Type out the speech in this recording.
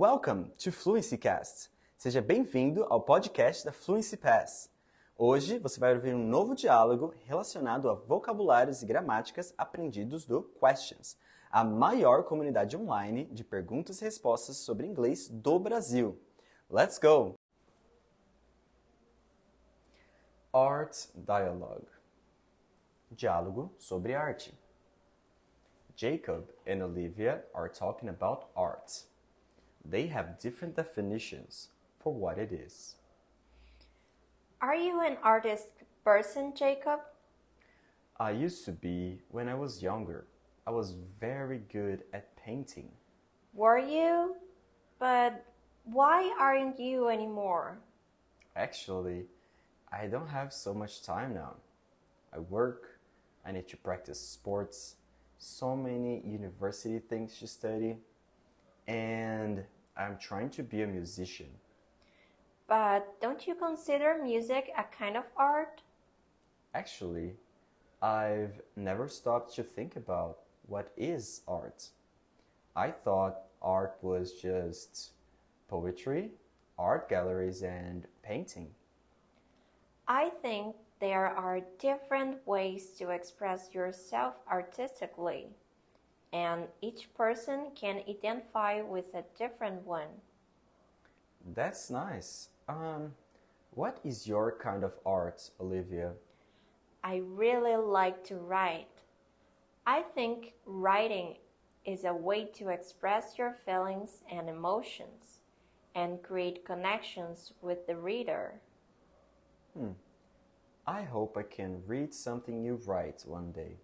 Welcome to Fluency Cast. Seja bem-vindo ao podcast da Fluency Pass. Hoje você vai ouvir um novo diálogo relacionado a vocabulários e gramáticas aprendidos do Questions, a maior comunidade online de perguntas e respostas sobre inglês do Brasil. Let's go! Art Dialogue Diálogo sobre arte. Jacob and Olivia are talking about art. They have different definitions for what it is. Are you an artist person, Jacob? I used to be when I was younger. I was very good at painting. Were you? But why aren't you anymore? Actually, I don't have so much time now. I work, I need to practice sports, so many university things to study, and I'm trying to be a musician. But don't you consider music a kind of art? Actually, I've never stopped to think about what is art. I thought art was just poetry, art galleries, and painting. I think there are different ways to express yourself artistically, and each person can identify with a different one. That's nice. Um, what is your kind of art, Olivia? I really like to write. I think writing is a way to express your feelings and emotions and create connections with the reader. Hmm. I hope I can read something you write one day.